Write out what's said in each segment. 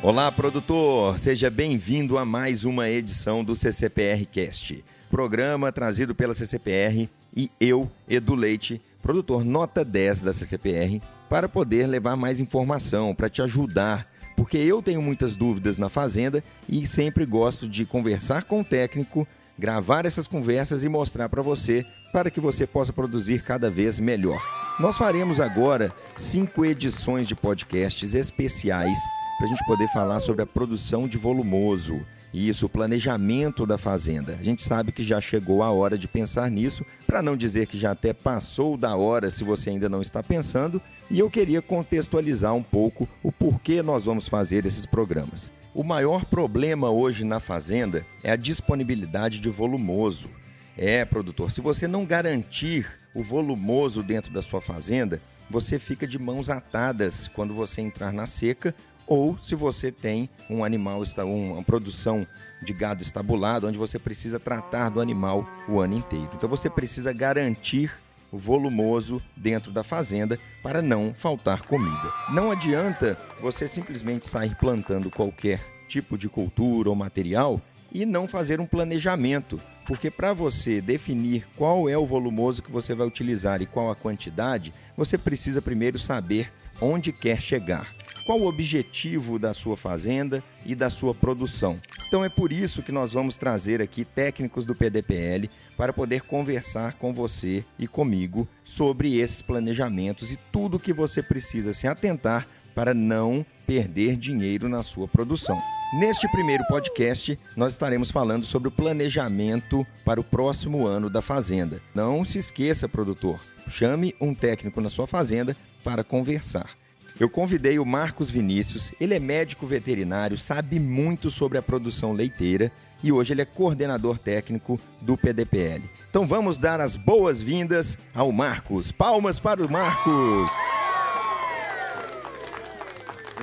Olá, produtor! Seja bem-vindo a mais uma edição do CCPR Cast, programa trazido pela CCPR e eu, Edu Leite, produtor nota 10 da CCPR, para poder levar mais informação, para te ajudar, porque eu tenho muitas dúvidas na fazenda e sempre gosto de conversar com o técnico, gravar essas conversas e mostrar para você, para que você possa produzir cada vez melhor. Nós faremos agora cinco edições de podcasts especiais para a gente poder falar sobre a produção de volumoso. Isso, o planejamento da fazenda. A gente sabe que já chegou a hora de pensar nisso, para não dizer que já até passou da hora se você ainda não está pensando, e eu queria contextualizar um pouco o porquê nós vamos fazer esses programas. O maior problema hoje na fazenda é a disponibilidade de volumoso. É, produtor, se você não garantir o volumoso dentro da sua fazenda, você fica de mãos atadas quando você entrar na seca ou se você tem um animal, uma produção de gado estabulado, onde você precisa tratar do animal o ano inteiro. Então você precisa garantir o volumoso dentro da fazenda para não faltar comida. Não adianta você simplesmente sair plantando qualquer tipo de cultura ou material e não fazer um planejamento, porque para você definir qual é o volumoso que você vai utilizar e qual a quantidade, você precisa primeiro saber onde quer chegar qual o objetivo da sua fazenda e da sua produção. Então é por isso que nós vamos trazer aqui técnicos do PDPL para poder conversar com você e comigo sobre esses planejamentos e tudo que você precisa se atentar para não perder dinheiro na sua produção. Neste primeiro podcast, nós estaremos falando sobre o planejamento para o próximo ano da fazenda. Não se esqueça, produtor, chame um técnico na sua fazenda para conversar. Eu convidei o Marcos Vinícius, ele é médico veterinário, sabe muito sobre a produção leiteira e hoje ele é coordenador técnico do PDPL. Então vamos dar as boas-vindas ao Marcos. Palmas para o Marcos!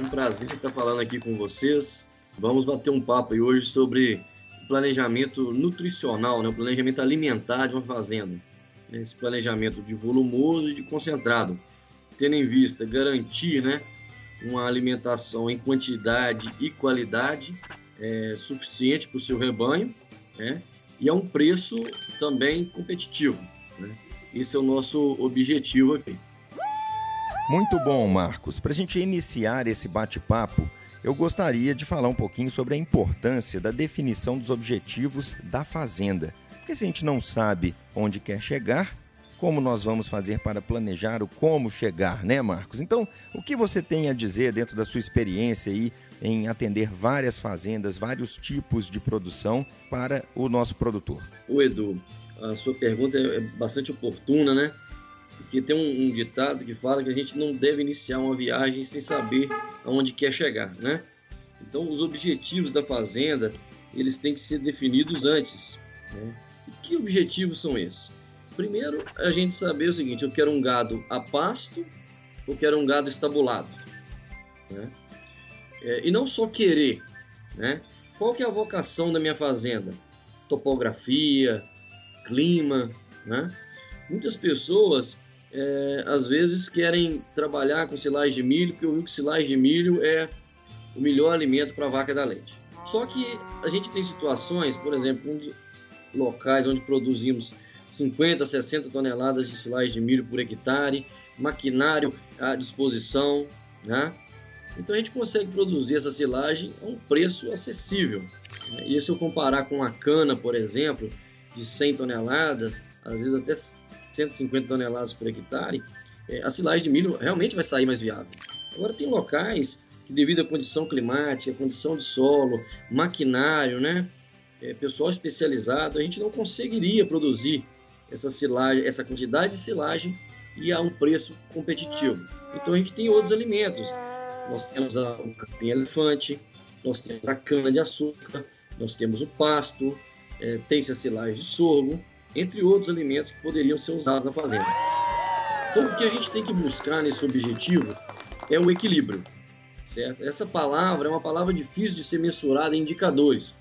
Um prazer estar falando aqui com vocês. Vamos bater um papo aí hoje sobre planejamento nutricional, né? o planejamento alimentar de uma fazenda. Esse planejamento de volumoso e de concentrado tendo em vista garantir né, uma alimentação em quantidade e qualidade é, suficiente para o seu rebanho né, e a um preço também competitivo. Né? Esse é o nosso objetivo aqui. Muito bom, Marcos. Para a gente iniciar esse bate-papo, eu gostaria de falar um pouquinho sobre a importância da definição dos objetivos da fazenda. Porque se a gente não sabe onde quer chegar, como nós vamos fazer para planejar o como chegar, né, Marcos? Então, o que você tem a dizer dentro da sua experiência aí em atender várias fazendas, vários tipos de produção para o nosso produtor? O Edu, a sua pergunta é bastante oportuna, né? Porque tem um, um ditado que fala que a gente não deve iniciar uma viagem sem saber aonde quer chegar, né? Então, os objetivos da fazenda, eles têm que ser definidos antes. Né? E que objetivos são esses? Primeiro, a gente saber o seguinte: eu quero um gado a pasto ou quero um gado estabulado? Né? É, e não só querer, né? Qual que é a vocação da minha fazenda? Topografia, clima, né? Muitas pessoas, é, às vezes, querem trabalhar com silagem de milho, porque o que silagem de milho é o melhor alimento para a vaca da leite. Só que a gente tem situações, por exemplo, locais onde produzimos 50, 60 toneladas de silagem de milho por hectare, maquinário à disposição, né? Então a gente consegue produzir essa silagem a um preço acessível. Né? E se eu comparar com a cana, por exemplo, de 100 toneladas, às vezes até 150 toneladas por hectare, é, a silagem de milho realmente vai sair mais viável. Agora tem locais que devido à condição climática, condição de solo, maquinário, né, é, pessoal especializado, a gente não conseguiria produzir essa silagem, essa quantidade de silagem e a um preço competitivo. Então a gente tem outros alimentos. Nós temos a, o capim-elefante, nós temos a cana-de-açúcar, nós temos o pasto, é, tem-se a silagem de sorgo, entre outros alimentos que poderiam ser usados na fazenda. Então o que a gente tem que buscar nesse objetivo é o equilíbrio, certo? Essa palavra é uma palavra difícil de ser mensurada em indicadores,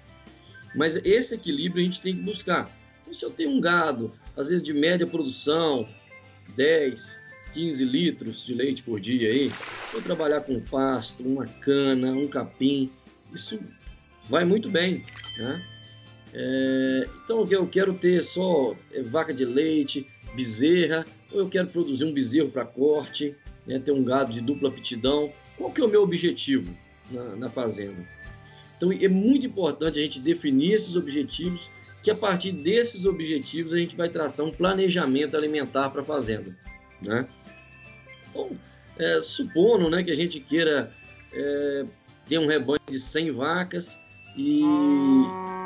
mas esse equilíbrio a gente tem que buscar. Então, se eu tenho um gado, às vezes de média produção, 10, 15 litros de leite por dia aí, vou trabalhar com pasto, uma cana, um capim, isso vai muito bem, né? É, então eu quero ter só é, vaca de leite, bezerra, ou eu quero produzir um bezerro para corte, né, ter um gado de dupla aptidão. Qual que é o meu objetivo na, na fazenda? Então é muito importante a gente definir esses objetivos, que a partir desses objetivos a gente vai traçar um planejamento alimentar para a fazenda. Né? Então, é, supondo né, que a gente queira é, ter um rebanho de 100 vacas e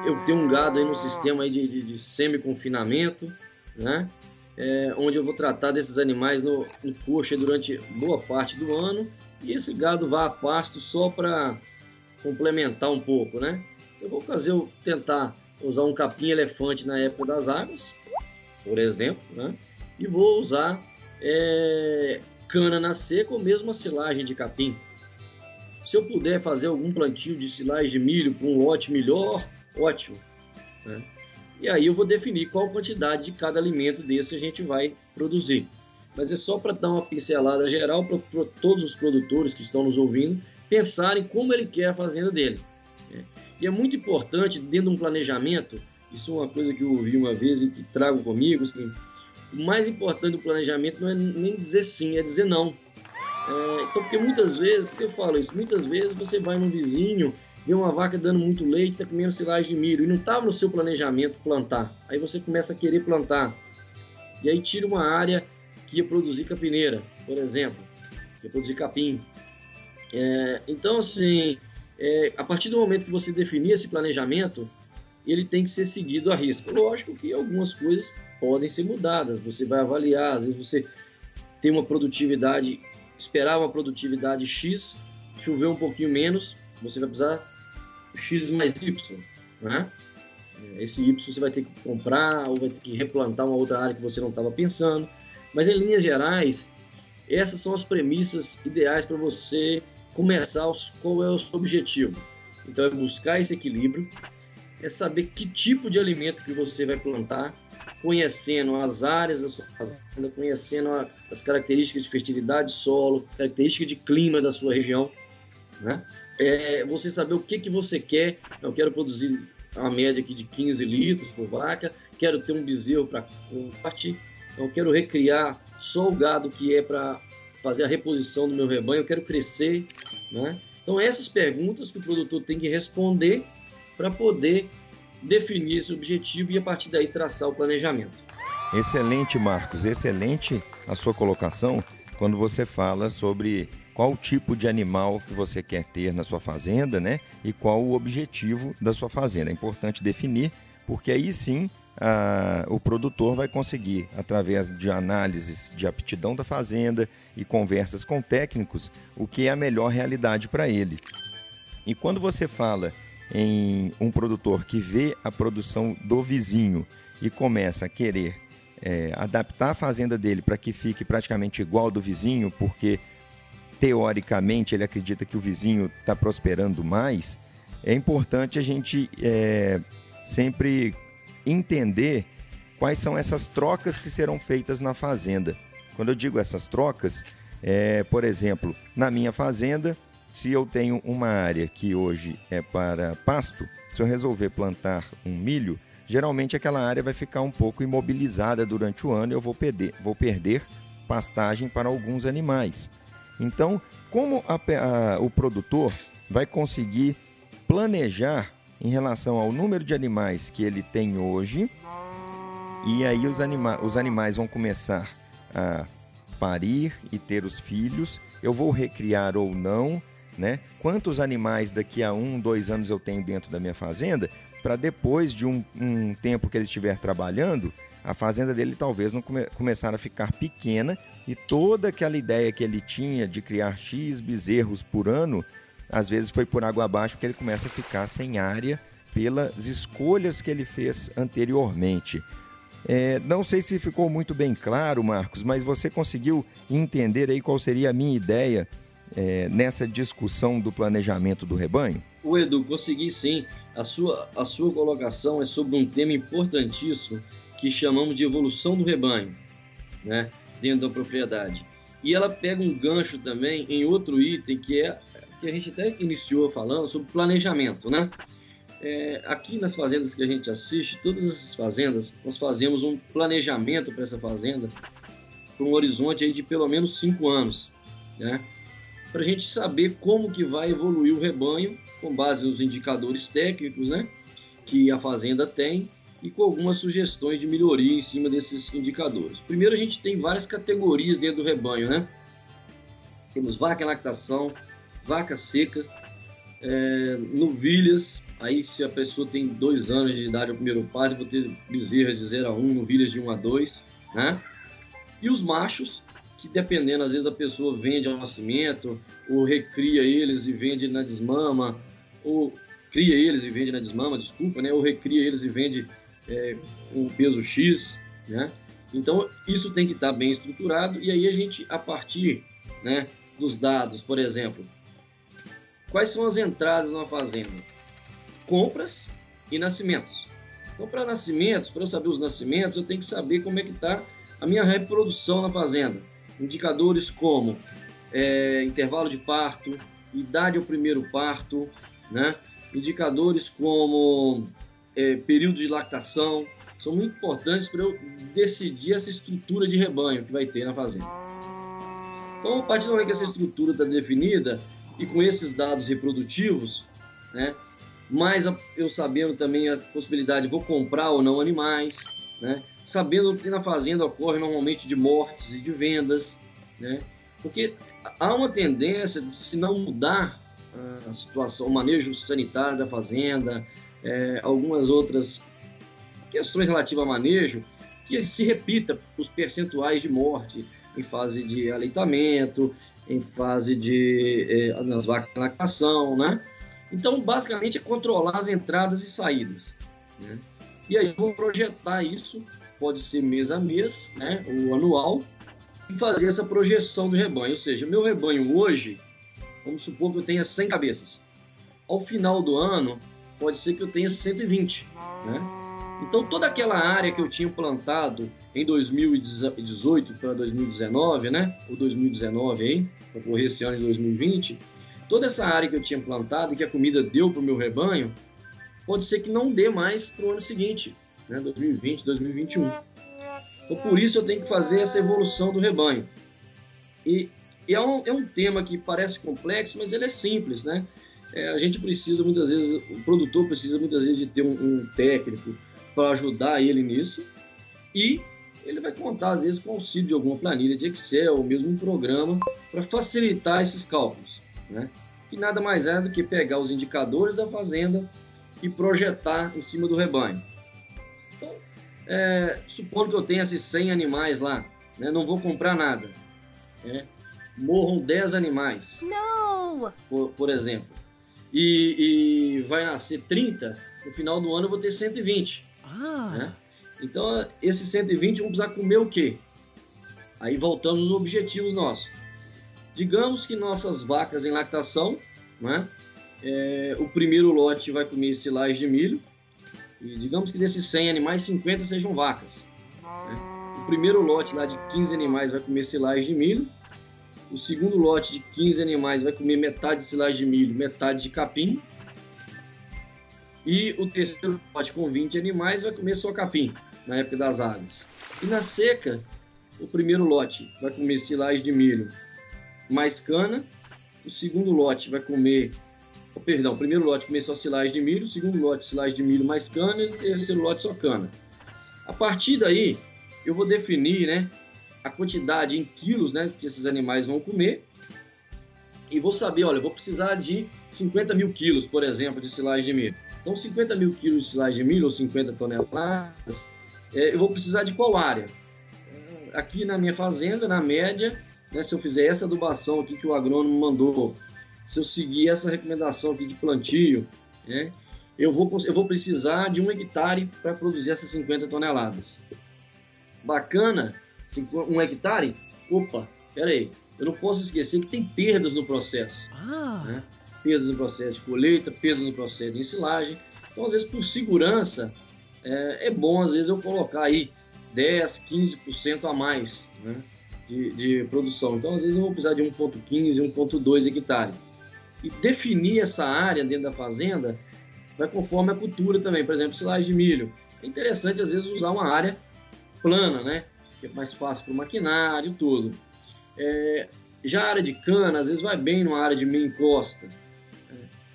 eu tenho um gado aí no sistema aí de, de, de semi-confinamento, né? É, onde eu vou tratar desses animais no, no coxa durante boa parte do ano e esse gado vai a pasto só para complementar um pouco, né? Eu vou fazer, tentar usar um capim elefante na época das águas, por exemplo, né? E vou usar é, cana na seca ou mesmo a silagem de capim. Se eu puder fazer algum plantio de silagem de milho para um lote melhor, ótimo. Né? E aí eu vou definir qual quantidade de cada alimento desse a gente vai produzir. Mas é só para dar uma pincelada geral para todos os produtores que estão nos ouvindo pensarem como ele quer a fazenda dele. E é muito importante, dentro de um planejamento, isso é uma coisa que eu ouvi uma vez e que trago comigo, assim, o mais importante do planejamento não é nem dizer sim, é dizer não. É, então, porque muitas vezes, porque eu falo isso, muitas vezes você vai num vizinho, vê uma vaca dando muito leite, está comendo silagem de milho, e não estava no seu planejamento plantar. Aí você começa a querer plantar. E aí tira uma área que ia produzir capineira, por exemplo, ia produzir capim. É, então, assim, é, a partir do momento que você definir esse planejamento, ele tem que ser seguido a risco. Lógico que algumas coisas podem ser mudadas, você vai avaliar, às vezes você tem uma produtividade, esperar uma produtividade X, chover um pouquinho menos, você vai precisar X mais Y, né? Esse Y você vai ter que comprar ou vai ter que replantar uma outra área que você não estava pensando. Mas em linhas gerais, essas são as premissas ideais para você começar os, qual é o seu objetivo. Então é buscar esse equilíbrio, é saber que tipo de alimento que você vai plantar, conhecendo as áreas da sua fazenda, conhecendo a, as características de fertilidade solo, características de clima da sua região, né? É, você saber o que, que você quer. Eu quero produzir uma média aqui de 15 litros por vaca, quero ter um bezerro para corte, eu quero recriar só o gado que é para fazer a reposição do meu rebanho, eu quero crescer, né? Então essas perguntas que o produtor tem que responder para poder definir esse objetivo e a partir daí traçar o planejamento. Excelente, Marcos, excelente a sua colocação quando você fala sobre qual tipo de animal que você quer ter na sua fazenda, né? E qual o objetivo da sua fazenda. É importante definir, porque aí sim a, o produtor vai conseguir, através de análises de aptidão da fazenda e conversas com técnicos, o que é a melhor realidade para ele. E quando você fala em um produtor que vê a produção do vizinho e começa a querer é, adaptar a fazenda dele para que fique praticamente igual do vizinho, porque teoricamente ele acredita que o vizinho está prosperando mais, é importante a gente é, sempre entender quais são essas trocas que serão feitas na fazenda. Quando eu digo essas trocas, é, por exemplo, na minha fazenda, se eu tenho uma área que hoje é para pasto, se eu resolver plantar um milho, geralmente aquela área vai ficar um pouco imobilizada durante o ano e eu vou perder, vou perder pastagem para alguns animais. Então, como a, a, o produtor vai conseguir planejar em relação ao número de animais que ele tem hoje, e aí os, anima os animais vão começar a parir e ter os filhos, eu vou recriar ou não, né? Quantos animais daqui a um, dois anos eu tenho dentro da minha fazenda, para depois de um, um, tempo que ele estiver trabalhando, a fazenda dele talvez não come, começar a ficar pequena. E toda aquela ideia que ele tinha de criar X bezerros por ano às vezes foi por água abaixo porque ele começa a ficar sem área pelas escolhas que ele fez anteriormente. É, não sei se ficou muito bem claro, Marcos, mas você conseguiu entender aí qual seria a minha ideia é, nessa discussão do planejamento do rebanho? O Edu, consegui sim. A sua, a sua colocação é sobre um tema importantíssimo que chamamos de evolução do rebanho, né, dentro da propriedade. E ela pega um gancho também em outro item que é que a gente até iniciou falando sobre planejamento, né? É, aqui nas fazendas que a gente assiste, todas essas fazendas, nós fazemos um planejamento para essa fazenda com um horizonte aí de pelo menos cinco anos, né? Para a gente saber como que vai evoluir o rebanho com base nos indicadores técnicos, né? Que a fazenda tem e com algumas sugestões de melhoria em cima desses indicadores. Primeiro, a gente tem várias categorias dentro do rebanho, né? Temos vaca em lactação, vaca seca, é, novilhas. Aí, se a pessoa tem dois anos de idade, o primeiro par, vou ter bezerras de 0 a 1, um, novilhas de 1 um a 2, né? E os machos, que dependendo, às vezes a pessoa vende ao nascimento, ou recria eles e vende na desmama, ou cria eles e vende na desmama, desculpa, né? Ou recria eles e vende é, um peso X, né? Então, isso tem que estar bem estruturado e aí a gente, a partir né, dos dados, por exemplo, quais são as entradas na fazenda? Compras e nascimentos. Então, para nascimentos, para eu saber os nascimentos, eu tenho que saber como é que está a minha reprodução na fazenda. Indicadores como é, intervalo de parto, idade ao primeiro parto, né? indicadores como é, período de lactação, são muito importantes para eu decidir essa estrutura de rebanho que vai ter na fazenda. Então, a partir do momento que essa estrutura está definida e com esses dados reprodutivos, né, mais eu sabendo também a possibilidade de vou comprar ou não animais, né, sabendo que na fazenda ocorre normalmente de mortes e de vendas, né, porque há uma tendência de se não mudar a situação, o manejo sanitário da fazenda, é, algumas outras questões relativas a manejo, que se repita os percentuais de morte em fase de aleitamento, em fase de é, nas vacas de lactação, né? Então, basicamente, é controlar as entradas e saídas. Né? E aí eu vou projetar isso, pode ser mês a mês, né? ou anual, e fazer essa projeção do rebanho. Ou seja, meu rebanho hoje, vamos supor que eu tenha 100 cabeças. Ao final do ano, pode ser que eu tenha 120, né? Então toda aquela área que eu tinha plantado em 2018 para 2019, né? Ou 2019 aí, para correr esse ano de 2020, toda essa área que eu tinha plantado e que a comida deu para o meu rebanho, pode ser que não dê mais para o ano seguinte, né? 2020, 2021. Então por isso eu tenho que fazer essa evolução do rebanho. E, e é, um, é um tema que parece complexo, mas ele é simples, né? é, a gente precisa muitas vezes, o produtor precisa muitas vezes de ter um, um técnico para ajudar ele nisso e ele vai contar às vezes com auxílio de alguma planilha de Excel ou mesmo um programa para facilitar esses cálculos, né? Que nada mais é do que pegar os indicadores da fazenda e projetar em cima do rebanho. Então, é, supondo que eu tenha esses 100 animais lá, né? Não vou comprar nada, né? Morram 10 animais. Não! Por, por exemplo e, e vai nascer 30, no final do ano eu vou ter 120. Ah. Né? Então, esses 120 vão precisar comer o quê? Aí voltamos nos objetivos nossos. Digamos que nossas vacas em lactação, né? É, o primeiro lote vai comer silagem de milho. E digamos que desses 100 animais, 50 sejam vacas. Né? O primeiro lote lá de 15 animais vai comer silagem de milho. O segundo lote de 15 animais vai comer metade de silagem de milho, metade de capim. E o terceiro lote com 20 animais vai comer só capim, na época das águas. E na seca, o primeiro lote vai comer silagem de milho mais cana. O segundo lote vai comer. Oh, perdão, o primeiro lote comer só silagem de milho, o segundo lote silagem de milho mais cana e o terceiro lote só cana. A partir daí, eu vou definir né, a quantidade em quilos né, que esses animais vão comer e vou saber, olha, eu vou precisar de 50 mil quilos, por exemplo, de silagem de milho. Então, 50 mil quilos de milho ou 50 toneladas, é, eu vou precisar de qual área? Aqui na minha fazenda, na média, né, se eu fizer essa adubação aqui que o agrônomo mandou, se eu seguir essa recomendação aqui de plantio, né, eu, vou, eu vou precisar de um hectare para produzir essas 50 toneladas. Bacana um hectare, opa, peraí, eu não posso esquecer que tem perdas no processo. Ah. Né? Perdas no processo de colheita, perdas no processo de ensilagem. Então, às vezes, por segurança, é, é bom, às vezes, eu colocar aí 10, 15% a mais. Né? de, de produção. Então, às vezes, eu vou precisar de 1,15, 1,2 hectare. E definir essa área dentro da fazenda vai conforme a cultura também. Por exemplo, silagem de milho. É interessante, às vezes, usar uma área plana, né? Que é mais fácil para o maquinário tudo. É, já a área de cana, às vezes, vai bem numa área de meia encosta.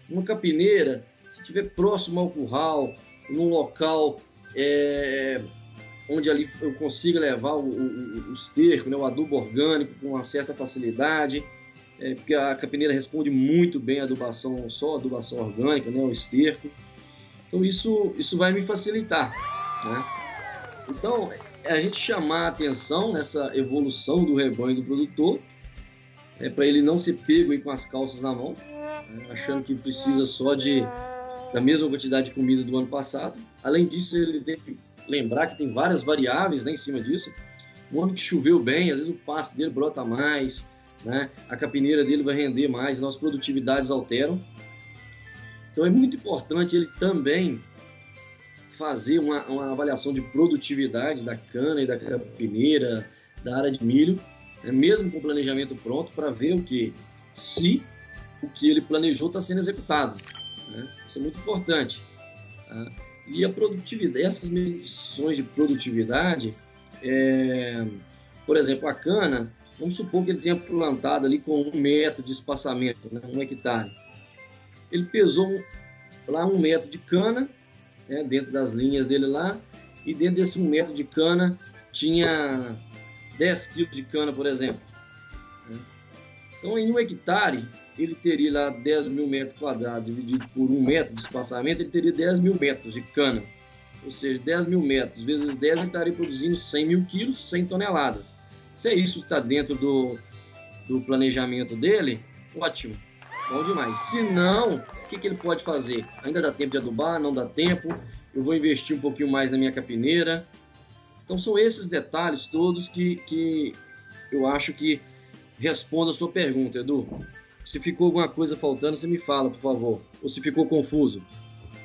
Uma capineira, se estiver próximo ao curral, num local é, onde ali eu consiga levar o, o, o esterco, né, o adubo orgânico com uma certa facilidade, é, porque a capineira responde muito bem a adubação, só adubação orgânica, né, o esterco. Então isso, isso vai me facilitar. Né? Então, a gente chamar a atenção nessa evolução do rebanho do produtor, é, para ele não ser pego com as calças na mão, achando que precisa só de da mesma quantidade de comida do ano passado. Além disso, ele tem que lembrar que tem várias variáveis né, em cima disso. Um ano que choveu bem, às vezes o pasto dele brota mais, né? a capineira dele vai render mais, nossas produtividades alteram. Então é muito importante ele também fazer uma, uma avaliação de produtividade da cana e da capineira, da área de milho, né? mesmo com o planejamento pronto, para ver o que se o que ele planejou está sendo executado. Né? Isso é muito importante. Tá? E a produtividade, essas medições de produtividade, é, por exemplo, a cana, vamos supor que ele tenha plantado ali com um metro de espaçamento, né, um hectare. Ele pesou lá um metro de cana, né, dentro das linhas dele lá, e dentro desse um metro de cana tinha 10 quilos de cana, por exemplo. Né. Então, em um hectare, ele teria lá 10 mil metros quadrados dividido por um metro de espaçamento, ele teria 10 mil metros de cana. Ou seja, 10 mil metros vezes 10, ele estaria produzindo 100 mil quilos, 100 toneladas. Se isso que está dentro do, do planejamento dele, ótimo, bom demais. Se não, o que, que ele pode fazer? Ainda dá tempo de adubar? Não dá tempo? Eu vou investir um pouquinho mais na minha capineira. Então são esses detalhes todos que, que eu acho que respondem a sua pergunta, Edu. Se ficou alguma coisa faltando, você me fala, por favor. Ou se ficou confuso.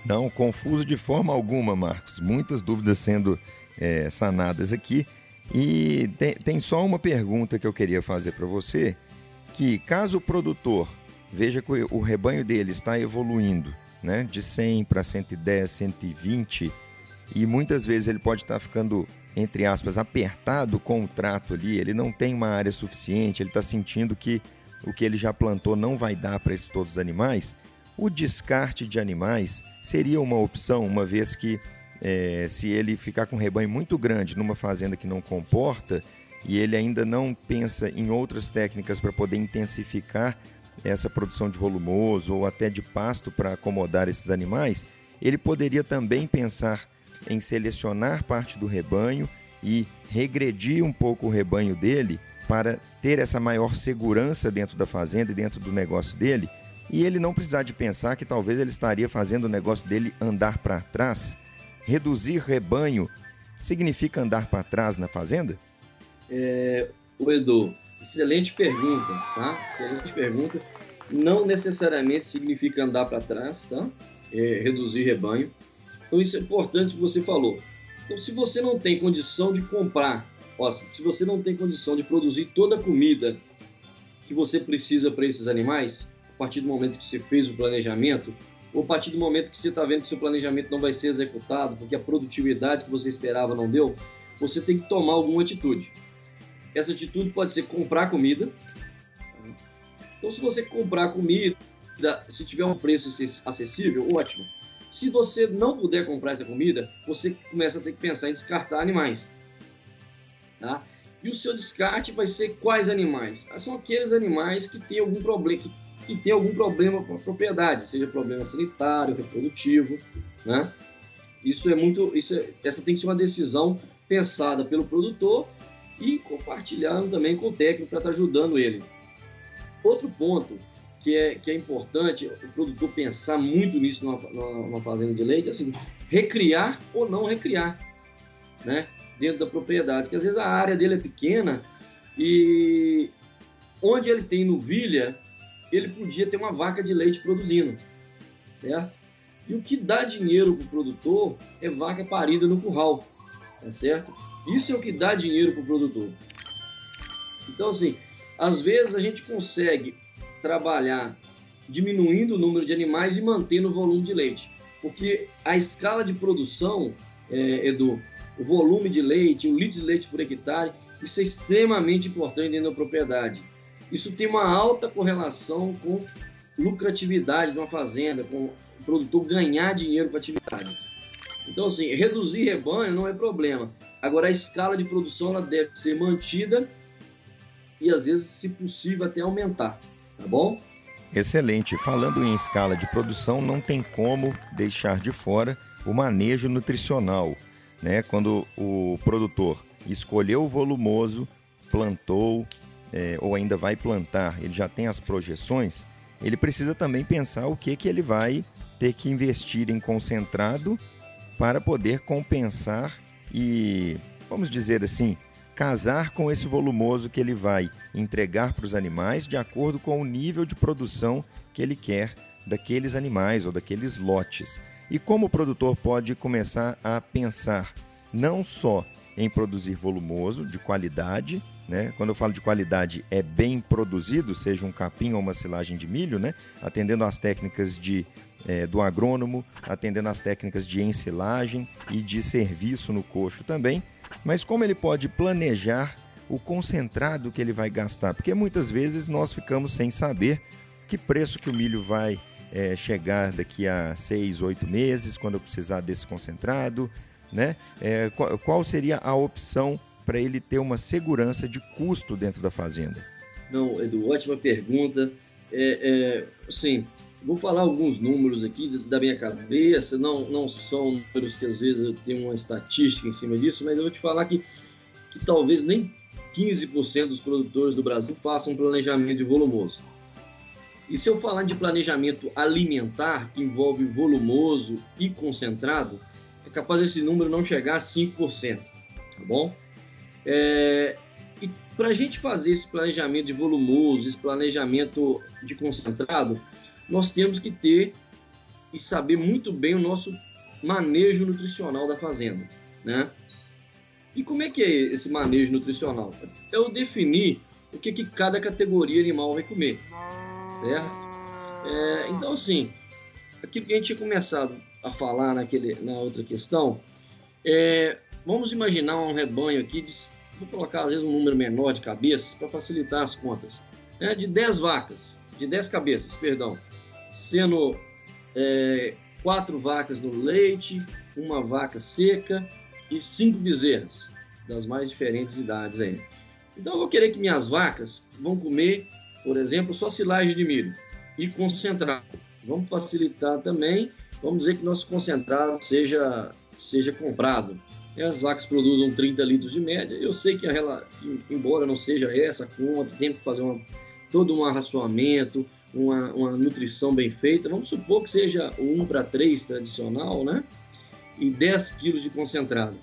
Não, confuso de forma alguma, Marcos. Muitas dúvidas sendo é, sanadas aqui. E tem, tem só uma pergunta que eu queria fazer para você, que caso o produtor veja que o rebanho dele está evoluindo, né, de 100 para 110, 120, e muitas vezes ele pode estar ficando, entre aspas, apertado com o trato ali, ele não tem uma área suficiente, ele está sentindo que o que ele já plantou não vai dar para esses todos os animais, o descarte de animais seria uma opção, uma vez que é, se ele ficar com um rebanho muito grande numa fazenda que não comporta e ele ainda não pensa em outras técnicas para poder intensificar essa produção de volumoso ou até de pasto para acomodar esses animais, ele poderia também pensar em selecionar parte do rebanho e regredir um pouco o rebanho dele para ter essa maior segurança dentro da fazenda e dentro do negócio dele, e ele não precisar de pensar que talvez ele estaria fazendo o negócio dele andar para trás. Reduzir rebanho significa andar para trás na fazenda? É, o Edu, excelente pergunta, tá? Excelente pergunta. Não necessariamente significa andar para trás, tá? É, reduzir rebanho. Então isso é importante que você falou. Então se você não tem condição de comprar Ó, se você não tem condição de produzir toda a comida que você precisa para esses animais, a partir do momento que você fez o planejamento, ou a partir do momento que você está vendo que seu planejamento não vai ser executado, porque a produtividade que você esperava não deu, você tem que tomar alguma atitude. Essa atitude pode ser comprar comida. Então, se você comprar comida, se tiver um preço acessível, ótimo. Se você não puder comprar essa comida, você começa a ter que pensar em descartar animais. Tá? E o seu descarte vai ser quais animais? Ah, são aqueles animais que têm algum problema, que, que têm algum problema com a propriedade, seja problema sanitário, reprodutivo, né? Isso é muito, isso é, essa tem que ser uma decisão pensada pelo produtor e compartilhando também com o técnico para estar tá ajudando ele. Outro ponto que é, que é importante o produtor pensar muito nisso numa, numa fazenda de leite, assim, recriar ou não recriar, né? dentro da propriedade, que às vezes a área dele é pequena e onde ele tem novilha, ele podia ter uma vaca de leite produzindo, certo? E o que dá dinheiro para o produtor é vaca parida no curral, tá certo? Isso é o que dá dinheiro para o produtor. Então, assim, às vezes a gente consegue trabalhar diminuindo o número de animais e mantendo o volume de leite. Porque a escala de produção, é, Edu, o volume de leite, o litro de leite por hectare, isso é extremamente importante dentro da propriedade. Isso tem uma alta correlação com lucratividade de uma fazenda, com o produtor ganhar dinheiro com a atividade. Então, assim, reduzir rebanho não é problema. Agora, a escala de produção ela deve ser mantida e, às vezes, se possível, até aumentar. Tá bom? Excelente. Falando em escala de produção, não tem como deixar de fora o manejo nutricional. Né? Quando o produtor escolheu o volumoso, plantou é, ou ainda vai plantar, ele já tem as projeções, ele precisa também pensar o que, que ele vai ter que investir em concentrado para poder compensar e, vamos dizer assim, casar com esse volumoso que ele vai entregar para os animais de acordo com o nível de produção que ele quer daqueles animais ou daqueles lotes. E como o produtor pode começar a pensar não só em produzir volumoso, de qualidade, né? Quando eu falo de qualidade, é bem produzido, seja um capim ou uma silagem de milho, né? Atendendo às técnicas de é, do agrônomo, atendendo às técnicas de ensilagem e de serviço no coxo também. Mas como ele pode planejar o concentrado que ele vai gastar? Porque muitas vezes nós ficamos sem saber que preço que o milho vai é, chegar daqui a seis, oito meses, quando eu precisar desse concentrado, né? É, qual, qual seria a opção para ele ter uma segurança de custo dentro da fazenda? Não, Edu, ótima pergunta. É, é, assim, Vou falar alguns números aqui da minha cabeça, não, não são números que às vezes eu tenho uma estatística em cima disso, mas eu vou te falar que, que talvez nem 15% dos produtores do Brasil façam um planejamento volumoso. E se eu falar de planejamento alimentar, que envolve volumoso e concentrado, é capaz desse número não chegar a 5%, tá bom? É, e para a gente fazer esse planejamento de volumoso, esse planejamento de concentrado, nós temos que ter e saber muito bem o nosso manejo nutricional da fazenda, né? E como é que é esse manejo nutricional? Eu definir o que, que cada categoria animal vai comer, certo? É, então, assim, aquilo que a gente tinha começado a falar naquele, na outra questão, é, vamos imaginar um rebanho aqui, de, vou colocar às vezes um número menor de cabeças para facilitar as contas, né, de 10 vacas, de 10 cabeças, perdão sendo é, quatro vacas no leite, uma vaca seca e cinco bezerras, das mais diferentes idades aí. Então eu vou querer que minhas vacas vão comer, por exemplo, só silagem de milho e concentrado. Vamos facilitar também, vamos dizer que nosso concentrado seja, seja comprado. As vacas produzem 30 litros de média. Eu sei que, a, embora não seja essa a conta, que fazer uma, todo um arraçoamento, uma, uma nutrição bem feita, vamos supor que seja o 1 para 3 tradicional, né? E 10 quilos de concentrado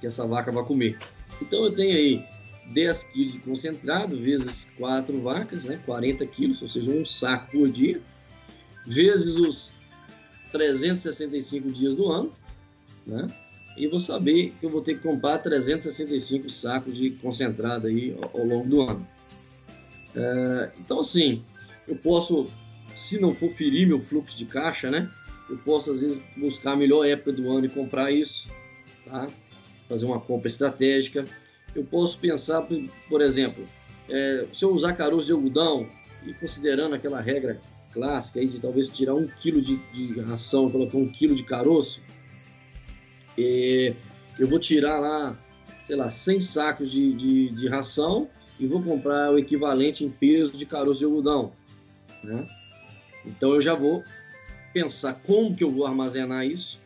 que essa vaca vai comer. Então eu tenho aí 10 quilos de concentrado vezes 4 vacas, né? 40 quilos, ou seja, um saco por dia, vezes os 365 dias do ano, né? E vou saber que eu vou ter que comprar 365 sacos de concentrado aí ao, ao longo do ano. É, então, assim, eu posso, se não for ferir meu fluxo de caixa, né? Eu posso às vezes buscar a melhor época do ano e comprar isso, tá? Fazer uma compra estratégica. Eu posso pensar, por exemplo, é, se eu usar caroço de algodão e considerando aquela regra clássica aí de talvez tirar um quilo de, de ração e colocar um quilo de caroço, é, eu vou tirar lá, sei lá, 100 sacos de, de, de ração e vou comprar o equivalente em peso de caroço de algodão. Né? Então eu já vou pensar como que eu vou armazenar isso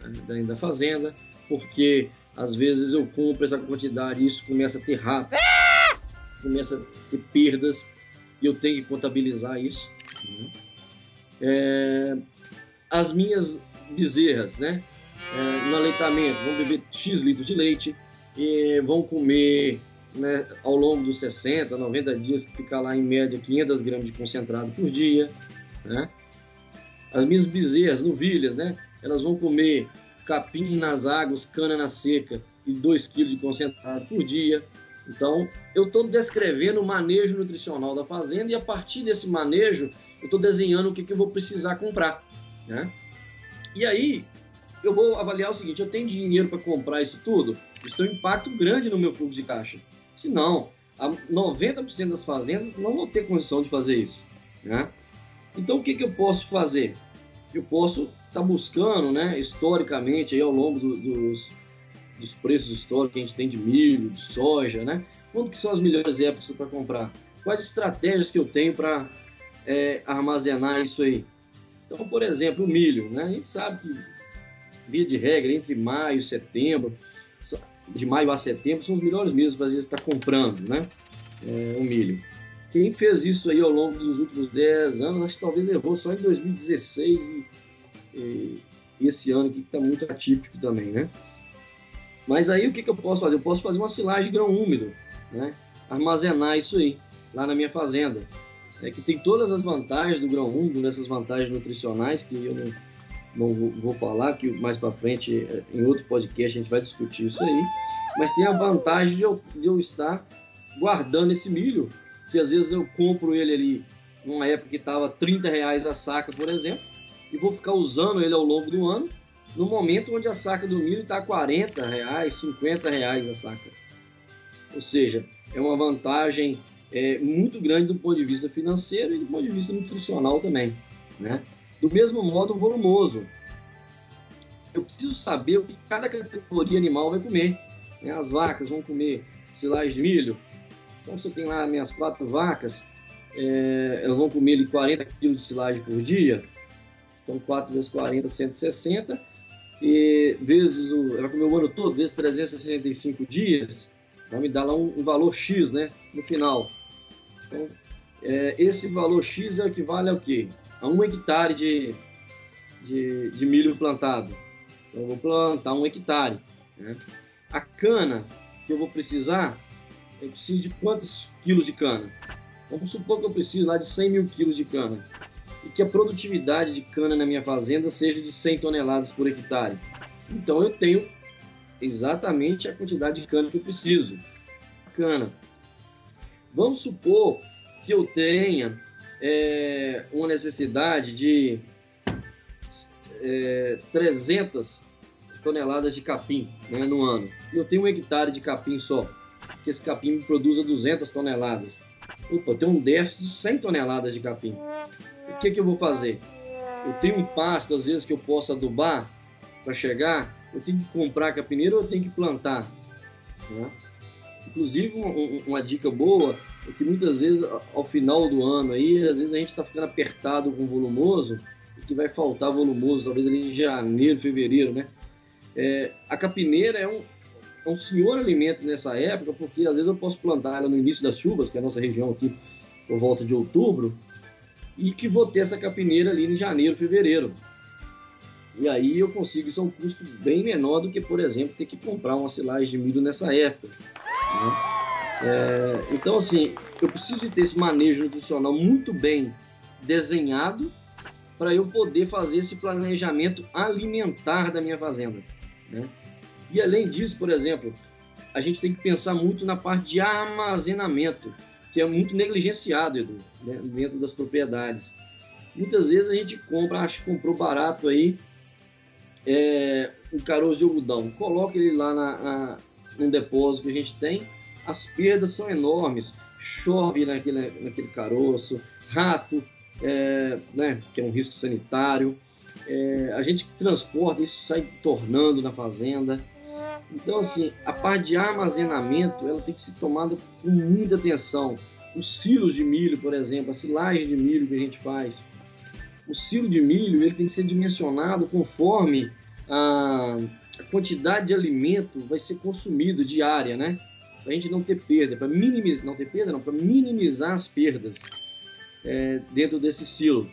né, dentro da fazenda, porque às vezes eu compro essa quantidade e isso começa a ter rato, começa a ter perdas e eu tenho que contabilizar isso. Né? É, as minhas bezerras, né? É, no aleitamento, vão beber X litros de leite, e vão comer né, ao longo dos 60, 90 dias, ficar lá em média 500 gramas de concentrado por dia. Né? As minhas bezerras, novilhas, né, elas vão comer capim nas águas, cana na seca e 2 kg de concentrado por dia. Então, eu estou descrevendo o manejo nutricional da fazenda e a partir desse manejo, eu estou desenhando o que, que eu vou precisar comprar. Né? E aí, eu vou avaliar o seguinte: eu tenho dinheiro para comprar isso tudo? Isso tem um impacto grande no meu fluxo de caixa. Se não, 90% das fazendas não vão ter condição de fazer isso. Né? Então, o que, que eu posso fazer? Eu posso estar tá buscando, né, historicamente, aí, ao longo do, dos, dos preços históricos que a gente tem de milho, de soja, né? Quando que são as melhores épocas para comprar? Quais estratégias que eu tenho para é, armazenar isso aí? Então, por exemplo, o milho, né? A gente sabe que, via de regra, entre maio e setembro, de maio a setembro, são os melhores meses para estar comprando, né? É, o milho. Quem fez isso aí ao longo dos últimos 10 anos, acho que talvez errou só em 2016 e, e, e esse ano aqui que está muito atípico também, né? Mas aí o que, que eu posso fazer? Eu posso fazer uma silagem de grão úmido, né? armazenar isso aí, lá na minha fazenda. É que tem todas as vantagens do grão úmido, nessas vantagens nutricionais que eu não, não vou falar, que mais para frente, é, em outro podcast, a gente vai discutir isso aí. Mas tem a vantagem de eu, de eu estar guardando esse milho, que às vezes eu compro ele ali numa época que estava 30 reais a saca, por exemplo, e vou ficar usando ele ao longo do ano no momento onde a saca do milho está 40 reais, 50 reais a saca. Ou seja, é uma vantagem é, muito grande do ponto de vista financeiro e do ponto de vista nutricional também. Né? Do mesmo modo, volumoso. Eu preciso saber o que cada categoria animal vai comer. Né? As vacas vão comer silagem de milho. Então, se eu tenho lá minhas quatro vacas, é, elas vão comer 40 kg de silagem por dia. Então, 4 vezes 40, 160 e vezes o, ela comeu o ano todo, vezes 365 dias, vai me dar lá um, um valor X, né, no final. Então, é, esse valor X é equivale ao quê? A um hectare de, de, de milho plantado. Então, eu vou plantar um hectare. Né? A cana que eu vou precisar, eu preciso de quantos quilos de cana? Vamos supor que eu preciso lá de 100 mil quilos de cana e que a produtividade de cana na minha fazenda seja de 100 toneladas por hectare. Então eu tenho exatamente a quantidade de cana que eu preciso. Cana. Vamos supor que eu tenha é, uma necessidade de é, 300 toneladas de capim né, no ano. Eu tenho um hectare de capim só, que esse capim produza 200 toneladas. Opa, eu tenho um déficit de 100 toneladas de capim. O que, que eu vou fazer? Eu tenho um pasto, às vezes, que eu posso adubar para chegar. Eu tenho que comprar capineira ou eu tenho que plantar? Né? Inclusive, uma, uma, dica boa é que muitas vezes, ao final do ano, aí, às vezes a gente está ficando apertado com volumoso e que vai faltar volumoso, talvez ali em janeiro, fevereiro, né? É, a capineira é um, é um senhor alimento nessa época, porque às vezes eu posso plantar ela no início das chuvas, que é a nossa região aqui, por volta de outubro, e que vou ter essa capineira ali em janeiro, fevereiro. E aí eu consigo, isso é um custo bem menor do que, por exemplo, ter que comprar uma silagem de milho nessa época. Né? É, então, assim, eu preciso ter esse manejo nutricional muito bem desenhado para eu poder fazer esse planejamento alimentar da minha fazenda. Né? E além disso, por exemplo, a gente tem que pensar muito na parte de armazenamento que é muito negligenciado, Edu, né, dentro das propriedades. Muitas vezes a gente compra, acho que comprou barato aí, é, um caroço de algodão, coloca ele lá na, na, num depósito que a gente tem, as perdas são enormes, chove naquele, naquele caroço, rato, é, né, que é um risco sanitário, é, a gente transporta, isso sai tornando na fazenda, então, assim, a parte de armazenamento, ela tem que ser tomada com muita atenção. Os silos de milho, por exemplo, a silagem de milho que a gente faz, o silo de milho ele tem que ser dimensionado conforme a quantidade de alimento vai ser consumido diária, né? Para a gente não ter perda, para minimizar, não ter perda, não, para minimizar as perdas é, dentro desse silo.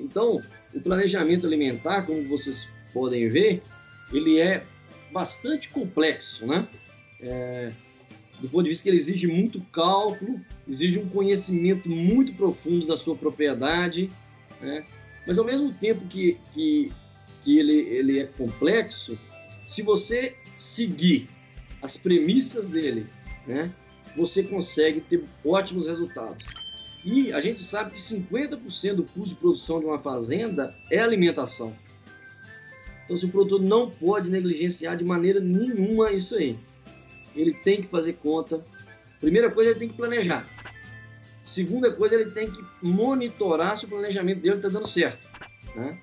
Então, o planejamento alimentar, como vocês podem ver, ele é bastante complexo, né? É, do ponto de vista que ele exige muito cálculo, exige um conhecimento muito profundo da sua propriedade, né? mas ao mesmo tempo que, que, que ele, ele é complexo, se você seguir as premissas dele né, você consegue ter ótimos resultados. E a gente sabe que 50% do custo de produção de uma fazenda é alimentação. Então, se o produtor não pode negligenciar de maneira nenhuma isso aí, ele tem que fazer conta. Primeira coisa, ele tem que planejar. Segunda coisa, ele tem que monitorar se o planejamento dele está dando certo. Né?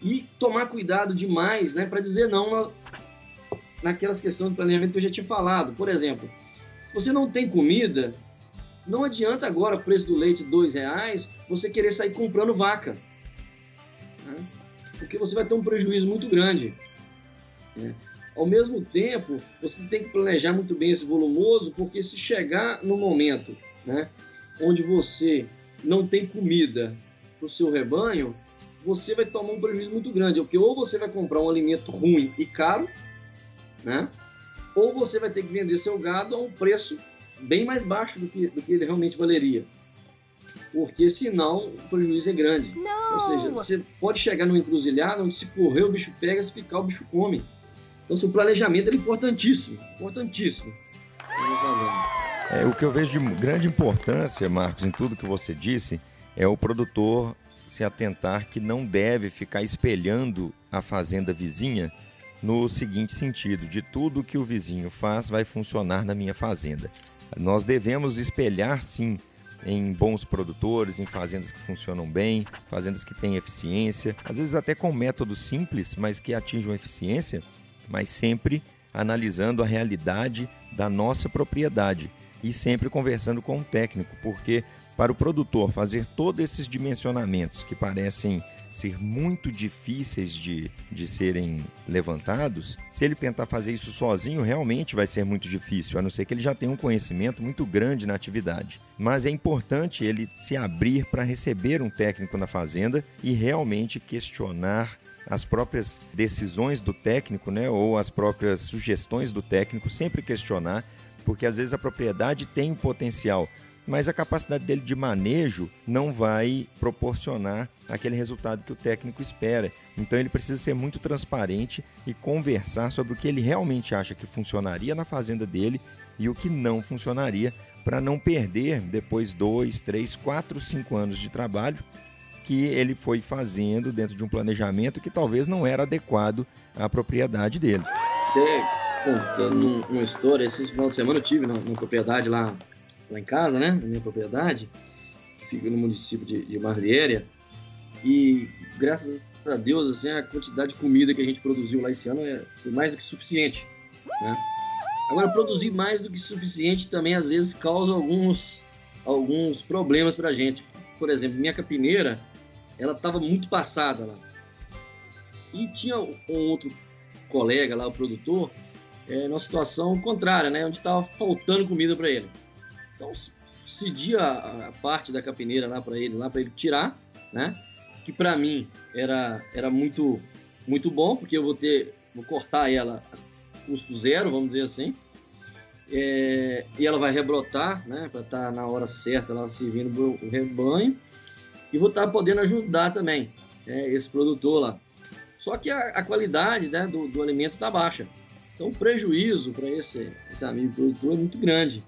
E tomar cuidado demais né, para dizer não naquelas questões do planejamento que eu já tinha falado. Por exemplo, você não tem comida, não adianta agora o preço do leite dois reais você querer sair comprando vaca, né? porque você vai ter um prejuízo muito grande. Né? Ao mesmo tempo, você tem que planejar muito bem esse volumoso, porque se chegar no momento né, onde você não tem comida para o seu rebanho, você vai tomar um prejuízo muito grande, porque ou você vai comprar um alimento ruim e caro, né? ou você vai ter que vender seu gado a um preço bem mais baixo do que, do que ele realmente valeria. Porque senão o prejuízo é grande. Não. Ou seja, você pode chegar no encruzilhado onde se correr o bicho pega, se ficar o bicho come. Então, o planejamento é importantíssimo, importantíssimo. É, o que eu vejo de grande importância, Marcos, em tudo que você disse, é o produtor se atentar que não deve ficar espelhando a fazenda vizinha no seguinte sentido: de tudo que o vizinho faz vai funcionar na minha fazenda. Nós devemos espelhar sim em bons produtores, em fazendas que funcionam bem, fazendas que têm eficiência, às vezes até com métodos simples, mas que atinjam eficiência, mas sempre analisando a realidade da nossa propriedade e sempre conversando com o técnico, porque para o produtor fazer todos esses dimensionamentos que parecem ser muito difíceis de, de serem levantados, se ele tentar fazer isso sozinho, realmente vai ser muito difícil, a não ser que ele já tenha um conhecimento muito grande na atividade. Mas é importante ele se abrir para receber um técnico na fazenda e realmente questionar as próprias decisões do técnico, né, ou as próprias sugestões do técnico, sempre questionar, porque às vezes a propriedade tem um potencial mas a capacidade dele de manejo não vai proporcionar aquele resultado que o técnico espera. Então ele precisa ser muito transparente e conversar sobre o que ele realmente acha que funcionaria na fazenda dele e o que não funcionaria, para não perder depois dois, três, quatro, cinco anos de trabalho que ele foi fazendo dentro de um planejamento que talvez não era adequado à propriedade dele. Até contando uma história, esse final de semana eu tive numa propriedade lá lá em casa, né, na minha propriedade, fica no município de, de Marliéria, e graças a Deus, assim, a quantidade de comida que a gente produziu lá esse ano é, foi mais do que suficiente, né? Agora, produzir mais do que suficiente também, às vezes, causa alguns, alguns problemas para a gente. Por exemplo, minha capineira, ela estava muito passada lá. E tinha um outro colega lá, o produtor, é, numa situação contrária, né? Onde estava faltando comida para ele. Então, cedia a, parte da capineira lá para ele, lá para ele tirar, né? Que para mim era, era muito muito bom, porque eu vou ter vou cortar ela custo zero, vamos dizer assim. É, e ela vai rebrotar, né? Para estar tá na hora certa lá servindo o rebanho. E vou estar tá podendo ajudar também né, esse produtor lá. Só que a, a qualidade né, do, do alimento está baixa. Então o prejuízo para esse, esse amigo produtor é muito grande.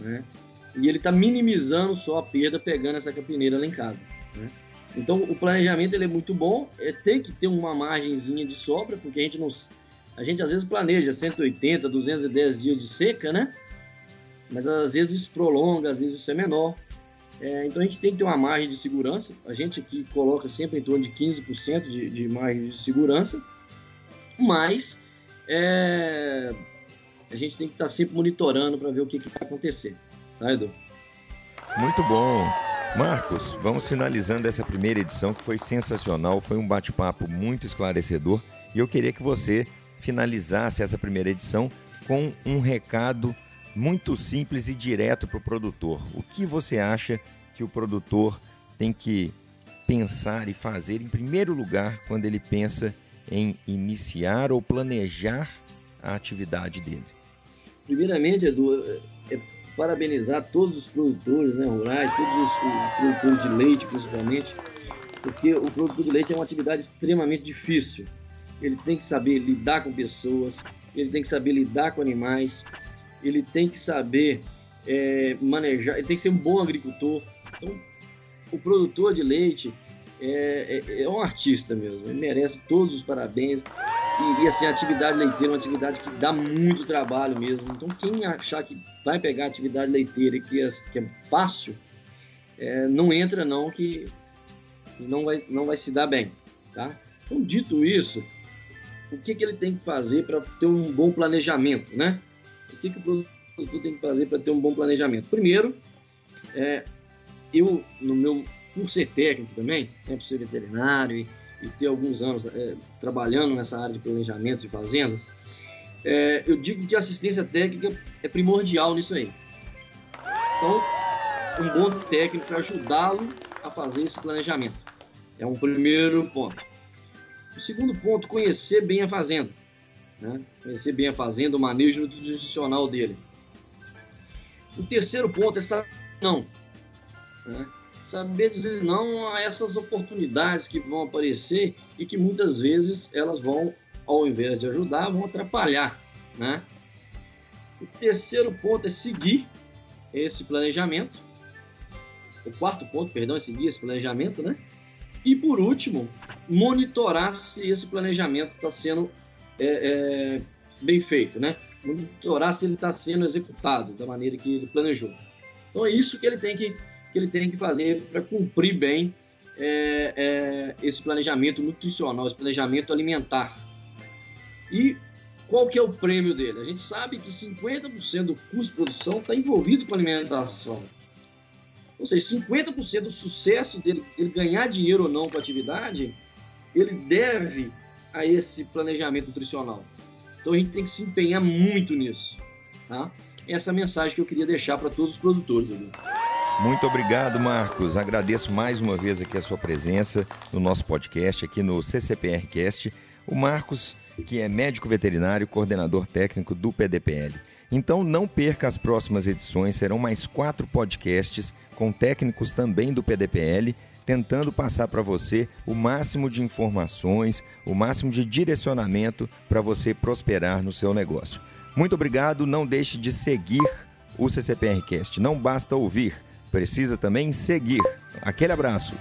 Né? E ele está minimizando só a perda pegando essa capineira lá em casa. Né? Então o planejamento ele é muito bom, é, tem que ter uma margenzinha de sobra, porque a gente não, a gente às vezes planeja 180, 210 dias de seca, né? Mas às vezes isso prolonga, às vezes isso é menor. É, então a gente tem que ter uma margem de segurança. A gente aqui coloca sempre em torno de 15% de, de margem de segurança, mas é, a gente tem que estar tá sempre monitorando para ver o que, que vai acontecer. Tá, Edu? Muito bom. Marcos, vamos finalizando essa primeira edição que foi sensacional, foi um bate-papo muito esclarecedor e eu queria que você finalizasse essa primeira edição com um recado muito simples e direto para o produtor. O que você acha que o produtor tem que pensar e fazer em primeiro lugar quando ele pensa em iniciar ou planejar a atividade dele? Primeiramente, Edu, é parabenizar todos os produtores né, rurais, todos os, os, produtores de leite principalmente, porque o produtor de leite é uma atividade extremamente difícil. Ele tem que saber lidar com pessoas, ele tem que saber lidar com animais, ele tem que saber é, manejar, ele tem que ser um bom agricultor. Então, o produtor de leite é, é, é um artista mesmo, ele merece todos os parabéns. E, e, assim, a atividade leiteira é uma atividade que dá muito trabalho mesmo. Então, quem achar que vai pegar a atividade leiteira e que é, que é fácil, é, não entra não que não vai, não vai se dar bem, tá? Então, dito isso, o que, que ele tem que fazer para ter um bom planejamento, né? O que, que o produtor tem que fazer para ter um bom planejamento? Primeiro, é, eu, no meu, ser técnico também, né, ser veterinário e, e ter alguns anos é, trabalhando nessa área de planejamento de fazendas, é, eu digo que assistência técnica é primordial nisso aí. Então, um bom técnico para ajudá-lo a fazer esse planejamento. É um primeiro ponto. O segundo ponto, conhecer bem a fazenda. Né? Conhecer bem a fazenda, o manejo nutricional dele. O terceiro ponto é saber não. Né? Saber dizer não a essas oportunidades que vão aparecer e que muitas vezes elas vão, ao invés de ajudar, vão atrapalhar. Né? O terceiro ponto é seguir esse planejamento. O quarto ponto, perdão, é seguir esse planejamento, né? E por último, monitorar se esse planejamento está sendo é, é, bem feito, né? Monitorar se ele está sendo executado da maneira que ele planejou. Então é isso que ele tem que, que, ele tem que fazer para cumprir bem é, é, esse planejamento nutricional, esse planejamento alimentar. E qual que é o prêmio dele? A gente sabe que 50% do custo de produção está envolvido com alimentação. Ou seja, 50% do sucesso dele, ele ganhar dinheiro ou não com a atividade, ele deve a esse planejamento nutricional. Então a gente tem que se empenhar muito nisso. Tá? Essa é a mensagem que eu queria deixar para todos os produtores. Muito obrigado, Marcos. Agradeço mais uma vez aqui a sua presença no nosso podcast, aqui no CCPRcast. O Marcos, que é médico veterinário, coordenador técnico do PDPL. Então não perca as próximas edições, serão mais quatro podcasts com técnicos também do PDPL, tentando passar para você o máximo de informações, o máximo de direcionamento para você prosperar no seu negócio. Muito obrigado, não deixe de seguir o CCPRcast. Não basta ouvir, precisa também seguir. Aquele abraço.